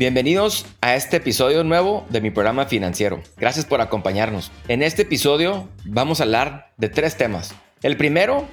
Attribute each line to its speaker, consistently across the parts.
Speaker 1: Bienvenidos a este episodio nuevo de mi programa financiero. Gracias por acompañarnos. En este episodio vamos a hablar de tres temas. El primero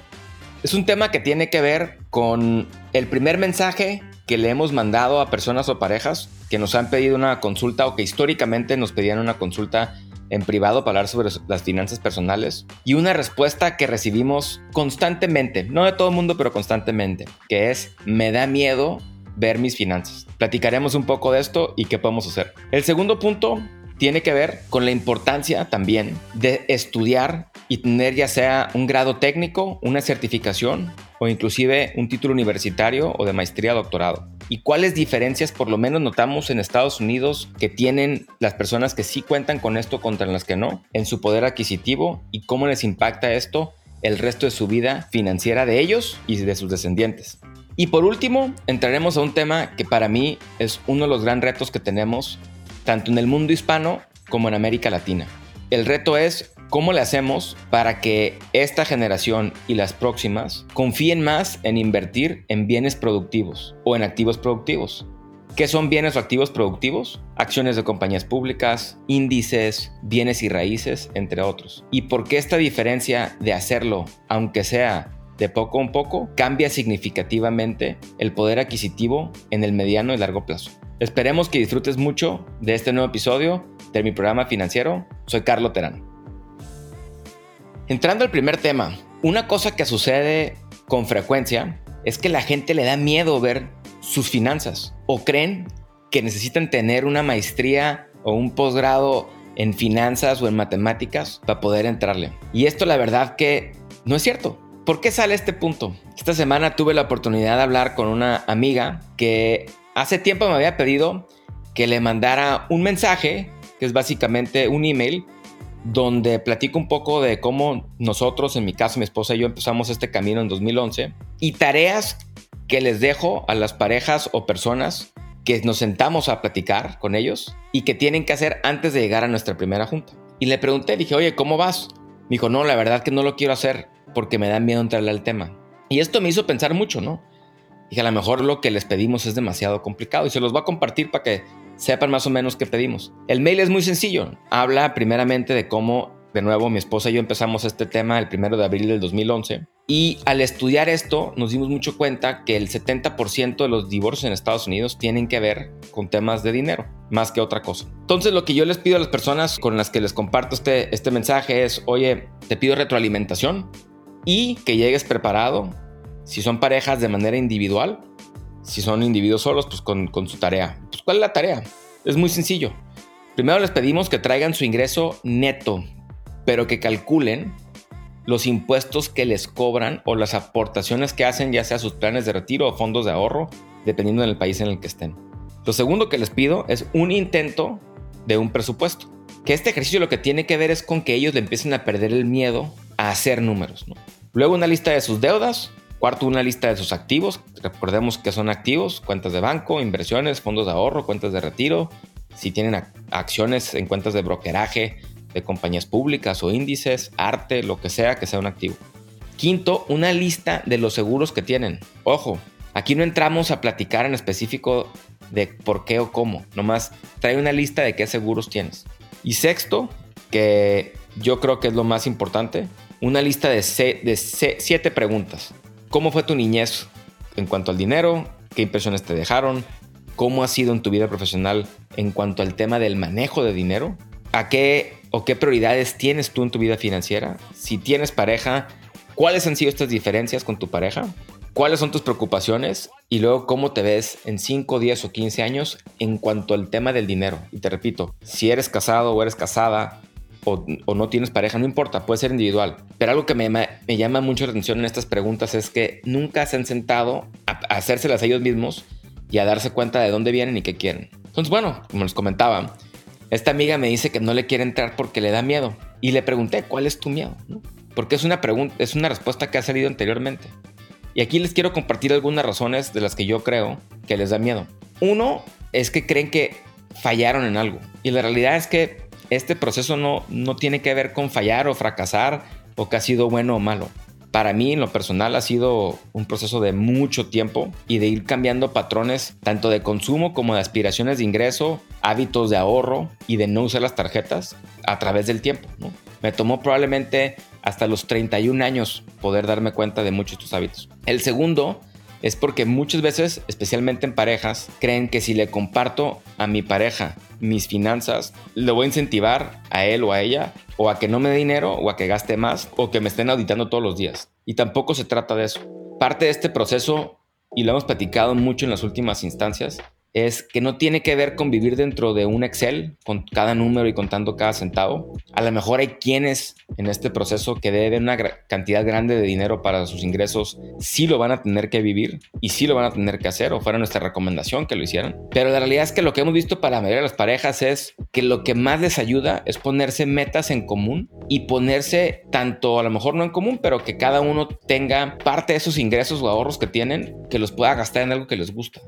Speaker 1: es un tema que tiene que ver con el primer mensaje que le hemos mandado a personas o parejas que nos han pedido una consulta o que históricamente nos pedían una consulta en privado para hablar sobre las finanzas personales y una respuesta que recibimos constantemente, no de todo el mundo, pero constantemente, que es me da miedo ver mis finanzas. Platicaremos un poco de esto y qué podemos hacer. El segundo punto tiene que ver con la importancia también de estudiar y tener ya sea un grado técnico, una certificación o inclusive un título universitario o de maestría o doctorado. Y cuáles diferencias por lo menos notamos en Estados Unidos que tienen las personas que sí cuentan con esto contra las que no en su poder adquisitivo y cómo les impacta esto el resto de su vida financiera de ellos y de sus descendientes. Y por último, entraremos a un tema que para mí es uno de los grandes retos que tenemos, tanto en el mundo hispano como en América Latina. El reto es cómo le hacemos para que esta generación y las próximas confíen más en invertir en bienes productivos o en activos productivos. ¿Qué son bienes o activos productivos? Acciones de compañías públicas, índices, bienes y raíces, entre otros. ¿Y por qué esta diferencia de hacerlo, aunque sea de poco a poco cambia significativamente el poder adquisitivo en el mediano y largo plazo. Esperemos que disfrutes mucho de este nuevo episodio de mi programa financiero. Soy Carlo Terán. Entrando al primer tema, una cosa que sucede con frecuencia es que la gente le da miedo ver sus finanzas o creen que necesitan tener una maestría o un posgrado en finanzas o en matemáticas para poder entrarle. Y esto la verdad que no es cierto. ¿Por qué sale este punto? Esta semana tuve la oportunidad de hablar con una amiga que hace tiempo me había pedido que le mandara un mensaje, que es básicamente un email, donde platico un poco de cómo nosotros, en mi caso, mi esposa y yo empezamos este camino en 2011 y tareas que les dejo a las parejas o personas que nos sentamos a platicar con ellos y que tienen que hacer antes de llegar a nuestra primera junta. Y le pregunté, dije, oye, ¿cómo vas? Me dijo, no, la verdad que no lo quiero hacer porque me da miedo entrarle al tema. Y esto me hizo pensar mucho, ¿no? Dije, a lo mejor lo que les pedimos es demasiado complicado y se los voy a compartir para que sepan más o menos qué pedimos. El mail es muy sencillo. Habla primeramente de cómo, de nuevo, mi esposa y yo empezamos este tema el primero de abril del 2011. Y al estudiar esto, nos dimos mucho cuenta que el 70% de los divorcios en Estados Unidos tienen que ver con temas de dinero, más que otra cosa. Entonces, lo que yo les pido a las personas con las que les comparto este, este mensaje es, oye, te pido retroalimentación y que llegues preparado. Si son parejas de manera individual, si son individuos solos, pues con, su tarea. Pues, ¿Cuál es la tarea? Es muy sencillo. Primero les pedimos que traigan su ingreso neto, pero que calculen los impuestos que les cobran o las aportaciones que hacen, ya sea sus planes de retiro o fondos de ahorro, dependiendo del país en el que estén. Lo segundo que les pido es un intento de un presupuesto. Que este ejercicio lo que tiene que ver es con que ellos le empiecen a perder el miedo a hacer números. Luego una lista de sus deudas. Cuarto, una lista de sus activos. Recordemos que son activos, cuentas de banco, inversiones, fondos de ahorro, cuentas de retiro. Si tienen acciones en cuentas de brokeraje, de compañías públicas o índices, arte, lo que sea que sea un activo. Quinto, una lista de los seguros que tienen. Ojo, aquí no entramos a platicar en específico de por qué o cómo. Nomás trae una lista de qué seguros tienes. Y sexto, que yo creo que es lo más importante, una lista de, siete preguntas. ¿Cómo fue tu niñez en cuanto al dinero? ¿Qué impresiones te dejaron? ¿Cómo ha sido en tu vida profesional en cuanto al tema del manejo de dinero? ¿A qué o qué prioridades tienes tú en tu vida financiera? Si tienes pareja, ¿cuáles han sido estas diferencias con tu pareja? ¿Cuáles son tus preocupaciones? Y luego, ¿cómo te ves en 5, 10 o 15 años en cuanto al tema del dinero? Y te repito, si eres casado o eres casada, o, no tienes pareja, no importa, puede ser individual. Pero algo que me, llama mucho la atención en estas preguntas es que nunca se han sentado a, a hacérselas a ellos mismos y a darse cuenta de dónde vienen y qué quieren. Entonces, bueno, como les comentaba, esta amiga me dice que no le quiere entrar porque le da miedo. Y le pregunté, ¿cuál es tu miedo? Porque es una pregunta, es una respuesta que ha salido anteriormente. Y aquí les quiero compartir algunas razones de las que yo creo que les da miedo. Uno es que creen que fallaron en algo. Y la realidad es que este proceso no, no tiene que ver con fallar o fracasar o que ha sido bueno o malo. Para mí, en lo personal, ha sido un proceso de mucho tiempo y de ir cambiando patrones tanto de consumo como de aspiraciones de ingreso, hábitos de ahorro y de no usar las tarjetas a través del tiempo. Me tomó probablemente hasta los 31 años poder darme cuenta de muchos de estos hábitos. El segundo es porque muchas veces, especialmente en parejas, creen que si le comparto a mi pareja mis finanzas, le voy a incentivar a él o a ella o a que no me dé dinero o a que gaste más o que me estén auditando todos los días. Y tampoco se trata de eso. Parte de este proceso, y lo hemos platicado mucho en las últimas instancias, es que no tiene que ver con vivir dentro de un Excel con cada número y contando cada centavo. A lo mejor hay quienes en este proceso que deben una cantidad grande de dinero para sus ingresos, sí lo van a tener que vivir y sí lo van a tener que hacer o fuera nuestra recomendación que lo hicieran. Pero la realidad es que lo que hemos visto para la mayoría de las parejas es que lo que más les ayuda es ponerse metas en común y ponerse tanto a lo mejor no en común, pero que cada uno tenga parte de esos ingresos o ahorros que tienen que los pueda gastar en algo que les gusta.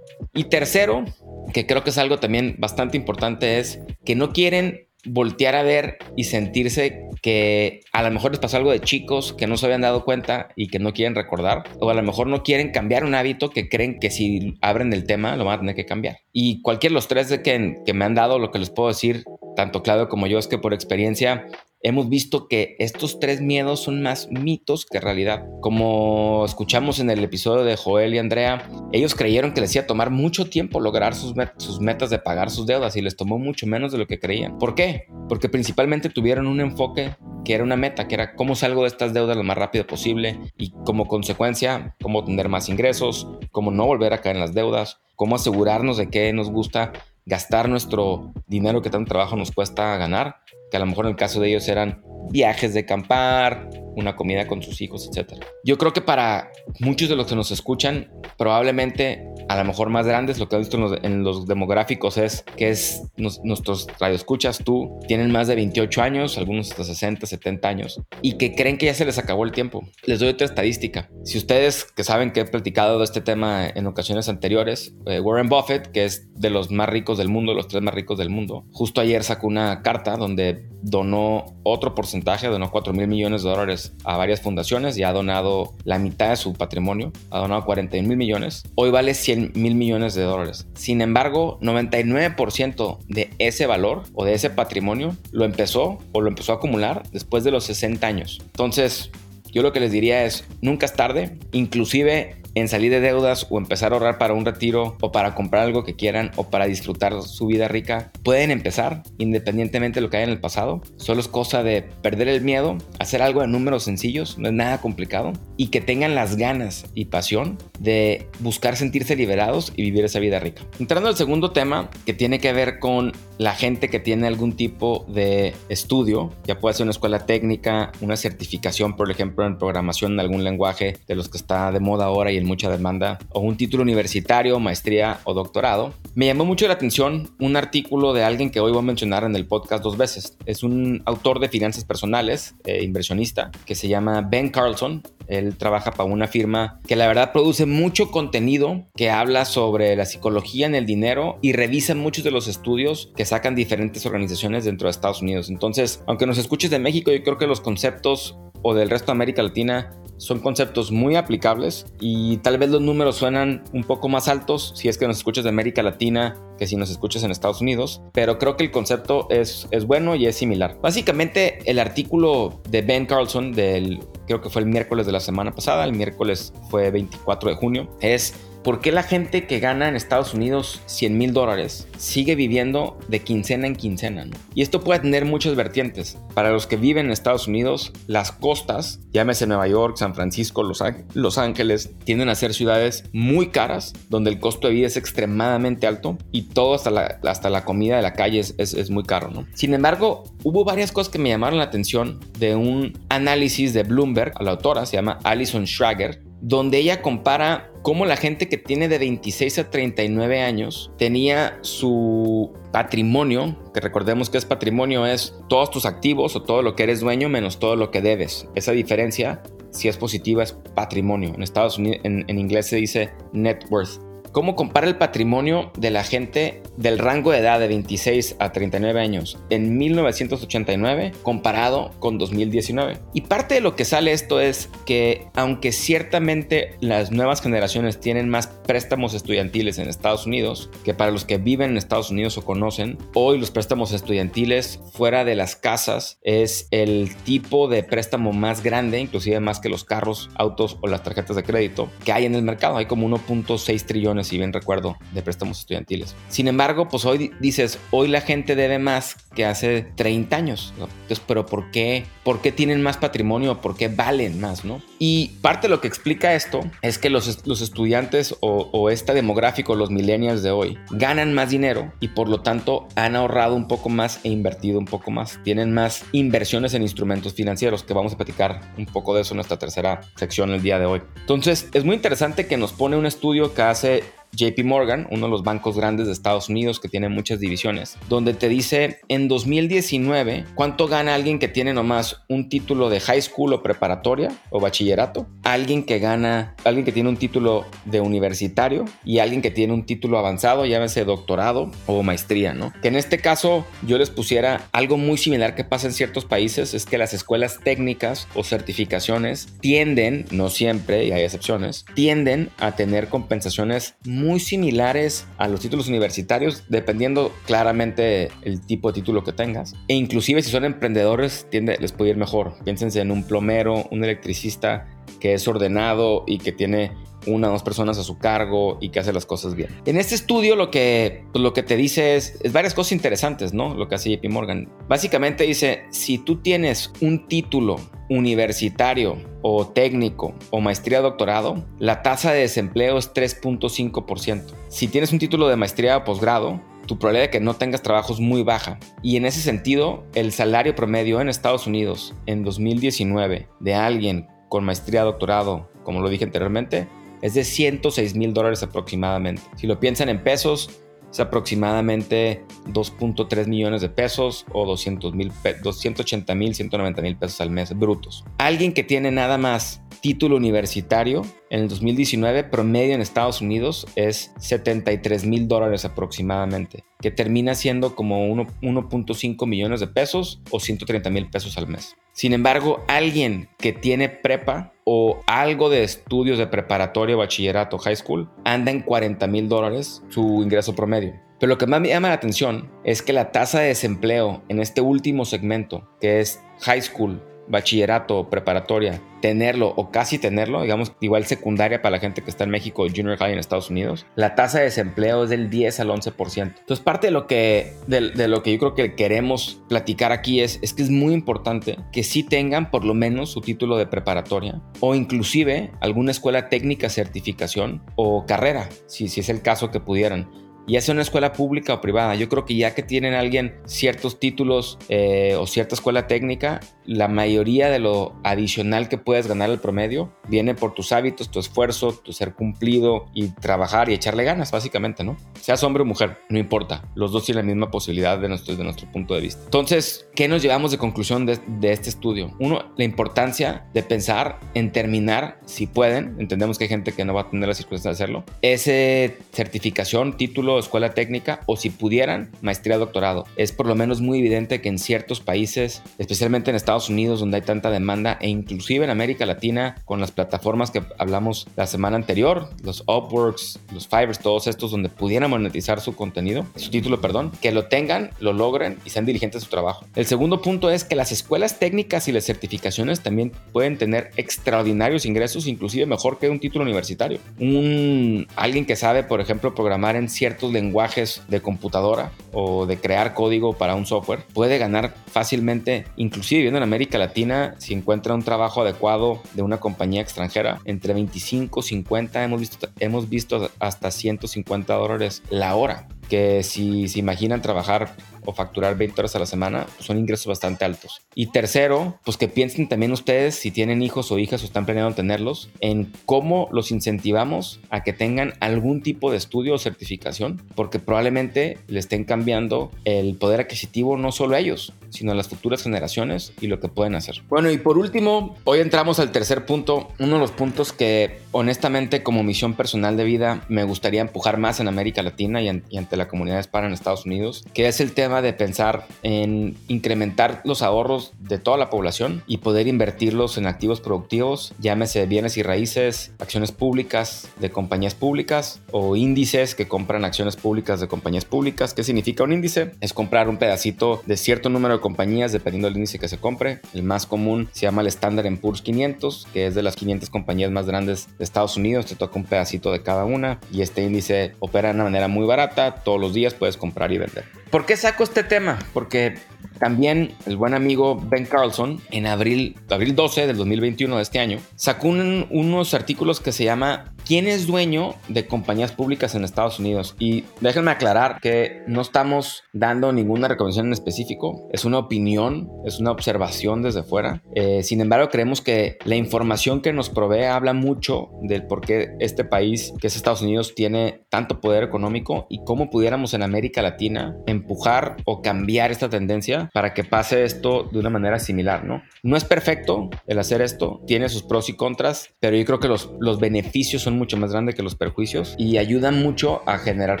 Speaker 1: Y tercero, que creo que es algo también bastante importante, es que no quieren voltear a ver y sentirse que a lo mejor les pasó algo de chicos que no se habían dado cuenta y que no quieren recordar, o a lo mejor no quieren cambiar un hábito que creen que si abren el tema lo van a tener que cambiar. Y cualquier de los tres de que, que me han dado, lo que les puedo decir, tanto Claudio como yo, es que por experiencia hemos visto que estos tres miedos son más mitos que realidad. Como escuchamos en el episodio de Joel y Andrea, ellos creyeron que les iba a tomar mucho tiempo lograr sus, metas de pagar sus deudas y les tomó mucho menos de lo que creían. ¿Por qué? Porque principalmente tuvieron un enfoque que era una meta, que era cómo salgo de estas deudas lo más rápido posible y como consecuencia, cómo tener más ingresos, cómo no volver a caer en las deudas, cómo asegurarnos de que nos gusta gastar nuestro dinero que tanto trabajo nos cuesta ganar que a lo mejor en el caso de ellos eran viajes de acampar, una comida con sus hijos, etc. Yo creo que para muchos de los que nos escuchan, probablemente a lo mejor más grandes, lo que han visto en los, demográficos es que es nuestros radioescuchas, tú, tienen más de 28 años, algunos hasta 60, 70 años, y que creen que ya se les acabó el tiempo. Les doy otra estadística. Si ustedes que saben que he platicado de este tema en ocasiones anteriores, eh, Warren Buffett, que es de los más ricos del mundo, los tres más ricos del mundo, justo ayer sacó una carta donde donó otro porcentaje, donó 4 mil millones de dólares a varias fundaciones y ha donado la mitad de su patrimonio, ha donado 41 mil millones. Hoy vale 100 mil millones de dólares. Sin embargo, 99% de ese valor o de ese patrimonio lo empezó o lo empezó a acumular después de los 60 años. Entonces, yo lo que les diría es, nunca es tarde, inclusive en salir de deudas o empezar a ahorrar para un retiro o para comprar algo que quieran o para disfrutar su vida rica, pueden empezar independientemente de lo que haya en el pasado. Solo es cosa de perder el miedo, hacer algo de números sencillos, no es nada complicado y que tengan las ganas y pasión de buscar sentirse liberados y vivir esa vida rica. Entrando al segundo tema que tiene que ver con la gente que tiene algún tipo de estudio, ya puede ser una escuela técnica, una certificación, por ejemplo, en programación en algún lenguaje de los que está de moda ahora y en mucha demanda, o un título universitario, maestría o doctorado. Me llamó mucho la atención un artículo de alguien que hoy voy a mencionar en el podcast dos veces. Es un autor de finanzas personales, eh, inversionista, que se llama Ben Carlson. Él trabaja para una firma que la verdad produce mucho contenido que habla sobre la psicología en el dinero y revisa muchos de los estudios que sacan diferentes organizaciones dentro de Estados Unidos. Entonces, aunque nos escuches de México, yo creo que los conceptos o del resto de América Latina son conceptos muy aplicables y tal vez los números suenan un poco más altos si es que nos escuchas de América Latina que si nos escuchas en Estados Unidos, pero creo que el concepto es, es bueno y es similar. Básicamente el artículo de Ben Carlson del creo que fue el miércoles de la semana pasada, el miércoles fue 24 de junio, es ¿Por qué la gente que gana en Estados Unidos 100 mil dólares sigue viviendo de quincena en quincena? Y esto puede tener muchas vertientes. Para los que viven en Estados Unidos, las costas, llámese Nueva York, San Francisco, Los, Ángeles, tienden a ser ciudades muy caras, donde el costo de vida es extremadamente alto y todo hasta la, hasta la comida de la calle es, es, muy caro. ¿no? Sin embargo, hubo varias cosas que me llamaron la atención de un análisis de Bloomberg, a la autora se llama Alison Schrager, donde ella compara cómo la gente que tiene de 26 a 39 años tenía su patrimonio, que recordemos que es patrimonio, es todos tus activos o todo lo que eres dueño menos todo lo que debes. Esa diferencia, si es positiva, es patrimonio. En Estados Unidos, en, en inglés se dice net worth cómo compara el patrimonio de la gente del rango de edad de 26 a 39 años en 1989 comparado con 2019. Y parte de lo que sale esto es que aunque ciertamente las nuevas generaciones tienen más préstamos estudiantiles en Estados Unidos, que para los que viven en Estados Unidos o conocen, hoy los préstamos estudiantiles fuera de las casas es el tipo de préstamo más grande, inclusive más que los carros, autos o las tarjetas de crédito que hay en el mercado. Hay como 1.6 trillones si bien recuerdo, de préstamos estudiantiles. Sin embargo, pues hoy dices, hoy la gente debe más que hace 30 años. Entonces, pero ¿por qué? ¿Por qué tienen más patrimonio? ¿Por qué valen más? ¿no? Y parte de lo que explica esto es que los, los estudiantes o, o este demográfico, los millennials de hoy, ganan más dinero y por lo tanto han ahorrado un poco más e invertido un poco más. Tienen más inversiones en instrumentos financieros, que vamos a platicar un poco de eso en nuestra tercera sección el día de hoy. Entonces, es muy interesante que nos pone un estudio que hace JP Morgan, uno de los bancos grandes de Estados Unidos que tiene muchas divisiones, donde te dice en 2019 cuánto gana alguien que tiene nomás un título de high school o preparatoria o bachillerato, alguien que gana, alguien que tiene un título de universitario y alguien que tiene un título avanzado, llámese doctorado o maestría, ¿no? Que en este caso yo les pusiera algo muy similar que pasa en ciertos países, es que las escuelas técnicas o certificaciones tienden, no siempre, y hay excepciones, tienden a tener compensaciones muy similares a los títulos universitarios, dependiendo claramente el tipo de título que tengas. E inclusive si son emprendedores, tiende, les puede ir mejor. Piénsense en un plomero, un electricista que es ordenado y que tiene una o dos personas a su cargo y que hace las cosas bien. En este estudio lo que, pues, lo que te dice es, es, varias cosas interesantes, ¿no? Lo que hace JP Morgan. Básicamente dice, si tú tienes un título universitario o técnico o maestría doctorado, la tasa de desempleo es 3.5%. Si tienes un título de maestría o posgrado, tu probabilidad de que no tengas trabajo es muy baja. Y en ese sentido, el salario promedio en Estados Unidos en 2019 de alguien con maestría, doctorado, como lo dije anteriormente, es de 106 mil dólares aproximadamente. Si lo piensan en pesos, es aproximadamente 2.3 millones de pesos o 200 mil, 280 mil, 190 mil pesos al mes brutos. Alguien que tiene nada más título universitario en el 2019 promedio en Estados Unidos es 73 mil dólares aproximadamente, que termina siendo como 1.5 millones de pesos o 130 mil pesos al mes. Sin embargo, alguien que tiene prepa o algo de estudios de preparatoria, bachillerato, high school, anda en 40 mil dólares su ingreso promedio. Pero lo que más me llama la atención es que la tasa de desempleo en este último segmento, que es high school, bachillerato, preparatoria, tenerlo o casi tenerlo, digamos, igual secundaria para la gente que está en México, junior high en Estados Unidos, la tasa de desempleo es del 10 al 11%. Entonces, parte de lo que, de, lo que yo creo que queremos platicar aquí es, es que es muy importante que sí tengan por lo menos su título de preparatoria o inclusive alguna escuela técnica, certificación o carrera, si, si es el caso que pudieran ya sea una escuela pública o privada. Yo creo que ya que tienen alguien ciertos títulos eh, o cierta escuela técnica, la mayoría de lo adicional que puedes ganar el promedio viene por tus hábitos, tu esfuerzo, tu ser cumplido y trabajar y echarle ganas, básicamente, ¿no? Seas hombre o mujer, no importa. Los dos tienen la misma posibilidad de nuestro, de nuestro punto de vista. Entonces, ¿qué nos llevamos de conclusión de, de este estudio? Uno, la importancia de pensar en terminar, si pueden, entendemos que hay gente que no va a tener la circunstancia de hacerlo, ese certificación, título, escuela técnica o si pudieran, maestría, doctorado. Es por lo menos muy evidente que en ciertos países, especialmente en Estados Unidos donde hay tanta demanda e inclusive en América Latina con las plataformas que hablamos la semana anterior, los Upworks, los Fivers, todos estos donde pudieran monetizar su contenido, su título, perdón, que lo tengan, lo logren y sean diligentes de su trabajo. El segundo punto es que las escuelas técnicas y las certificaciones también pueden tener extraordinarios ingresos, inclusive mejor que un título universitario. Un alguien que sabe, por ejemplo, programar en ciertos lenguajes de computadora o de crear código para un software, puede ganar fácilmente, inclusive viviendo en América Latina, si encuentra un trabajo adecuado de una compañía extranjera, entre 25, 50, hemos visto, hemos visto hasta 150 dólares la hora que si se imaginan trabajar o facturar 20 horas a la semana, pues son ingresos bastante altos. Y tercero, pues que piensen también ustedes si tienen hijos o hijas o están planeando tenerlos, en cómo los incentivamos a que tengan algún tipo de estudio o certificación, porque probablemente le estén cambiando el poder adquisitivo no solo a ellos, sino a las futuras generaciones y lo que pueden hacer. Bueno, y por último, hoy entramos al tercer punto, uno de los puntos que honestamente como misión personal de vida me gustaría empujar más en América Latina y, ante la comunidad hispana en Estados Unidos, que es el tema de pensar en incrementar los ahorros de toda la población y poder invertirlos en activos productivos, llámese bienes y raíces, acciones públicas de compañías públicas o índices que compran acciones públicas de compañías públicas. ¿Qué significa un índice? Es comprar un pedacito de cierto número de compañías dependiendo del índice que se compre. El más común se llama el Standard Poor's 500, que es de las 500 compañías más grandes de Estados Unidos. Te toca un pedacito de cada una y este índice opera de una manera muy barata. Todos los días puedes comprar y vender. ¿Por qué saco este tema? Porque también el buen amigo Ben Carlson, en abril, abril 12 del 2021 de este año, sacó unos artículos que se llama ¿Quién es dueño de compañías públicas en Estados Unidos? Y déjenme aclarar que no estamos dando ninguna recomendación en específico, es una opinión, es una observación desde fuera. Eh, sin embargo, creemos que la información que nos provee habla mucho del por qué este país, que es Estados Unidos, tiene tanto poder económico y cómo pudiéramos en América Latina empujar o cambiar esta tendencia para que pase esto de una manera similar, ¿no? No es perfecto el hacer esto, tiene sus pros y contras, pero yo creo que los, los beneficios son mucho más grandes que los perjuicios y ayudan mucho a generar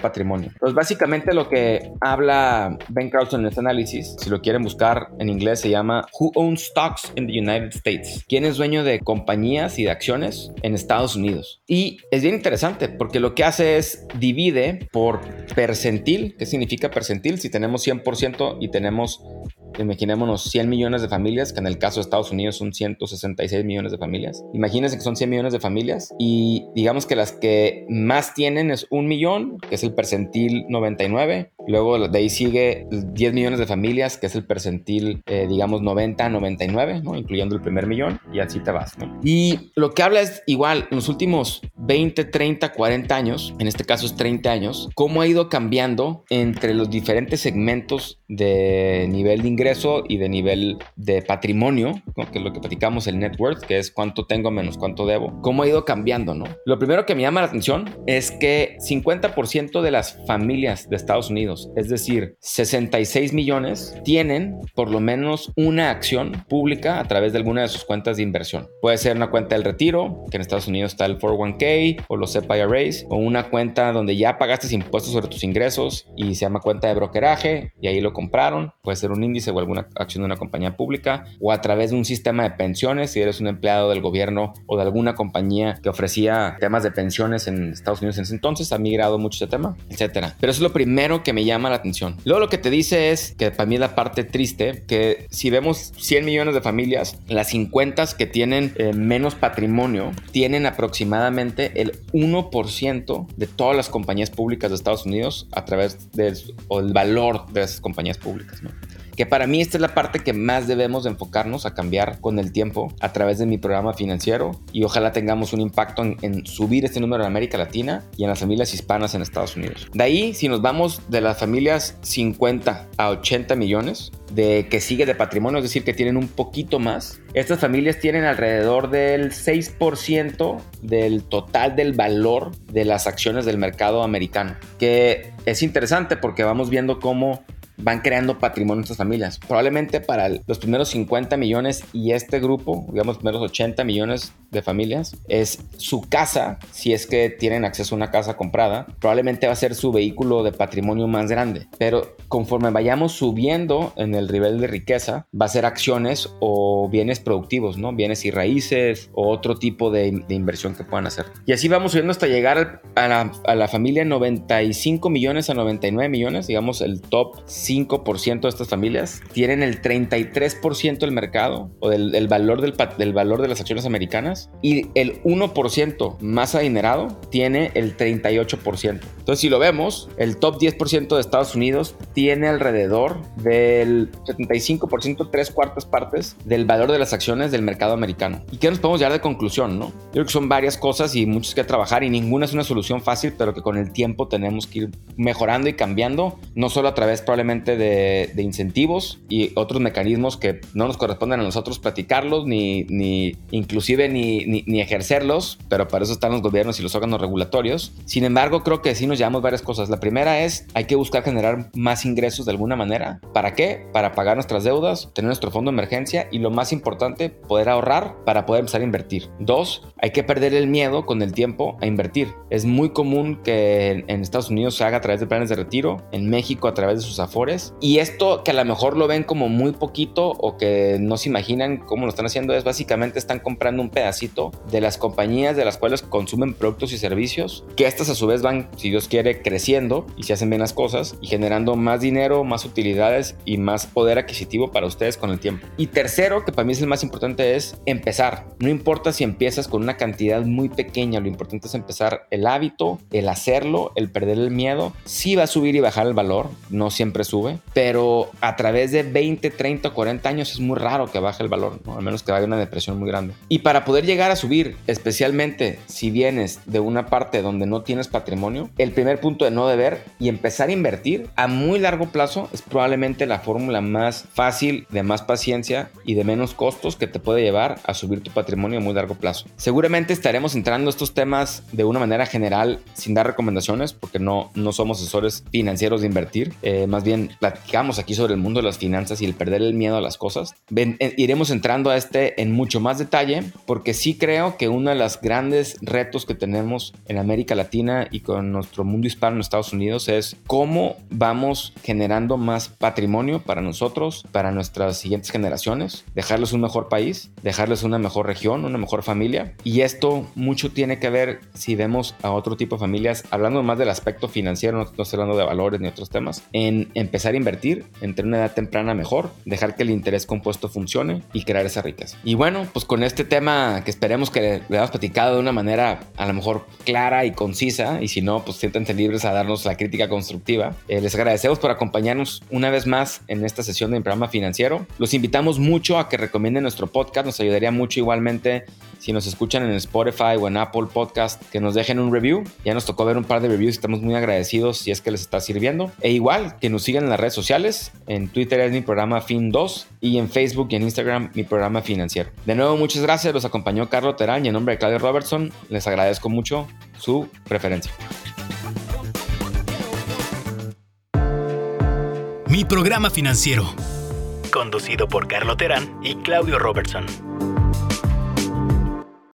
Speaker 1: patrimonio. Pues básicamente lo que habla Ben Carlson en este análisis, si lo quieren buscar en inglés, se llama Who Owns Stocks in the United States? ¿Quién es dueño de compañías y de acciones en Estados Unidos? Y es bien interesante porque lo que hace es divide por percentil. ¿Qué significa percentil? Si tenemos 100% y tenemos Imaginémonos 100 millones de familias, que en el caso de Estados Unidos son 166 millones de familias. Imagínense que son 100 millones de familias y digamos que las que más tienen es un millón, que es el percentil 99. Luego de ahí sigue 10 millones de familias, que es el percentil, eh, digamos, 90-99, ¿no? incluyendo el primer millón, y así te vas. ¿no? Y lo que habla es igual, en los últimos 20, 30, 40 años, en este caso es 30 años, cómo ha ido cambiando entre los diferentes segmentos de nivel de ingreso y de nivel de patrimonio, que es lo que platicamos, el net worth, que es cuánto tengo menos cuánto debo, cómo ha ido cambiando, ¿no? Lo primero que me llama la atención es que 50% de las familias de Estados Unidos, es decir, 66 millones, tienen por lo menos una acción pública a través de alguna de sus cuentas de inversión. Puede ser una cuenta del retiro, que en Estados Unidos está el 401k o los SEP IRAs, o una cuenta donde ya pagaste impuestos sobre tus ingresos y se llama cuenta de brokeraje y ahí lo compraron, puede ser un índice o alguna acción de una compañía pública, o a través de un sistema de pensiones, si eres un empleado del gobierno o de alguna compañía que ofrecía temas de pensiones en Estados Unidos en ese entonces, ha migrado mucho ese tema, etcétera. Pero eso es lo primero que me llama la atención. Luego lo que te dice es, que para mí es la parte triste, que si vemos 100 millones de familias, las 50 que tienen eh, menos patrimonio tienen aproximadamente el 1% de todas las compañías públicas de Estados Unidos a través del valor de esas compañías públicas. Que para mí esta es la parte que más debemos enfocarnos a cambiar con el tiempo a través de mi programa financiero y ojalá tengamos un impacto en, subir este número en América Latina y en las familias hispanas en Estados Unidos. De ahí, si nos vamos de las familias 50 a 80 millones, de que sigue de patrimonio, es decir, que tienen un poquito más. Estas familias tienen alrededor del 6% del total del valor de las acciones del mercado americano, que es interesante porque vamos viendo cómo van creando patrimonio en estas familias. Probablemente para los primeros 50 millones y este grupo, digamos, primeros 80 millones de familias, es su casa, si es que tienen acceso a una casa comprada, probablemente va a ser su vehículo de patrimonio más grande. Pero conforme vayamos subiendo en el nivel de riqueza, va a ser acciones o bienes productivos, ¿no? Bienes y raíces o otro tipo de, inversión que puedan hacer. Y así vamos subiendo hasta llegar a la, a la familia 95 millones a 99 millones, digamos el top 5% de estas familias tienen el 33% del mercado o del, valor del, del, valor de las acciones americanas y el 1% más adinerado tiene el 38%. Entonces, si lo vemos, el top 10% de Estados Unidos tiene alrededor del 75%, tres cuartas partes del valor de las acciones del mercado americano. ¿Y qué nos podemos llevar de conclusión? No? Yo creo que son varias cosas y muchas que trabajar y ninguna es una solución fácil, pero que con el tiempo tenemos que ir mejorando y cambiando, no solo a través probablemente obviamente de, incentivos y otros mecanismos que no nos corresponden a nosotros platicarlos ni, ni inclusive ni, ni, ejercerlos, pero para eso están los gobiernos y los órganos regulatorios. Sin embargo, creo que sí nos llevamos varias cosas. La primera es hay que buscar generar más ingresos de alguna manera. ¿Para qué? Para pagar nuestras deudas, tener nuestro fondo de emergencia y lo más importante, poder ahorrar para poder empezar a invertir. Dos, hay que perder el miedo con el tiempo a invertir. Es muy común que en Estados Unidos se haga a través de planes de retiro, en México a través de sus afores. Y esto que a lo mejor lo ven como muy poquito o que no se imaginan cómo lo están haciendo es básicamente están comprando un pedacito de las compañías de las cuales consumen productos y servicios, que estas a su vez van, si Dios quiere, creciendo y se hacen bien las cosas y generando más dinero, más utilidades y más poder adquisitivo para ustedes con el tiempo. Y tercero, que para mí es el más importante, es empezar. No importa si empiezas con una cantidad muy pequeña, lo importante es empezar el hábito, el hacerlo, el perder el miedo. Sí va a subir y bajar el valor, no siempre sube, pero a través de 20, 30, 40 años es muy raro que baje el valor, ¿no? al menos que vaya una depresión muy grande. Y para poder llegar a subir, especialmente si vienes de una parte donde no tienes patrimonio, el primer punto de no deber y empezar a invertir a muy largo plazo es probablemente la fórmula más fácil, de más paciencia y de menos costos que te puede llevar a subir tu patrimonio a muy largo plazo. Seguramente estaremos entrando a estos temas de una manera general sin dar recomendaciones porque no, no somos asesores financieros de invertir. Eh, más bien platicamos aquí sobre el mundo de las finanzas y el perder el miedo a las cosas. Eh, iremos entrando a este en mucho más detalle porque sí creo que uno de los grandes retos que tenemos en América Latina y con nuestro mundo hispano en Estados Unidos es cómo vamos generando más patrimonio para nosotros, para nuestras siguientes generaciones, dejarles un mejor país, dejarles una mejor región, una mejor familia. Y esto mucho tiene que ver si vemos a otro tipo de familias, hablando más del aspecto financiero, no, estoy hablando de valores ni otros temas, en empezar a invertir entre una edad temprana mejor, dejar que el interés compuesto funcione y crear esa riqueza. Y bueno, pues con este tema que esperemos que le hayamos platicado de una manera a lo mejor clara y concisa, y si no, pues siéntense libres a darnos la crítica constructiva. Eh, les agradecemos por acompañarnos una vez más en esta sesión de programa financiero. Los invitamos mucho a que recomienden nuestro podcast, nos ayudaría mucho igualmente si nos escuchan en Spotify o en Apple Podcast, que nos dejen un review. Ya nos tocó ver un par de reviews, estamos muy agradecidos si es que les está sirviendo. E igual, que nos sigan en las redes sociales. En Twitter es mi programa Fin2 y en Facebook y en Instagram mi programa financiero. De nuevo, muchas gracias. Los acompañó Carlos Terán y en nombre de Claudio Robertson, les agradezco mucho su preferencia.
Speaker 2: Mi programa financiero, conducido por Carlos Terán y Claudio Robertson.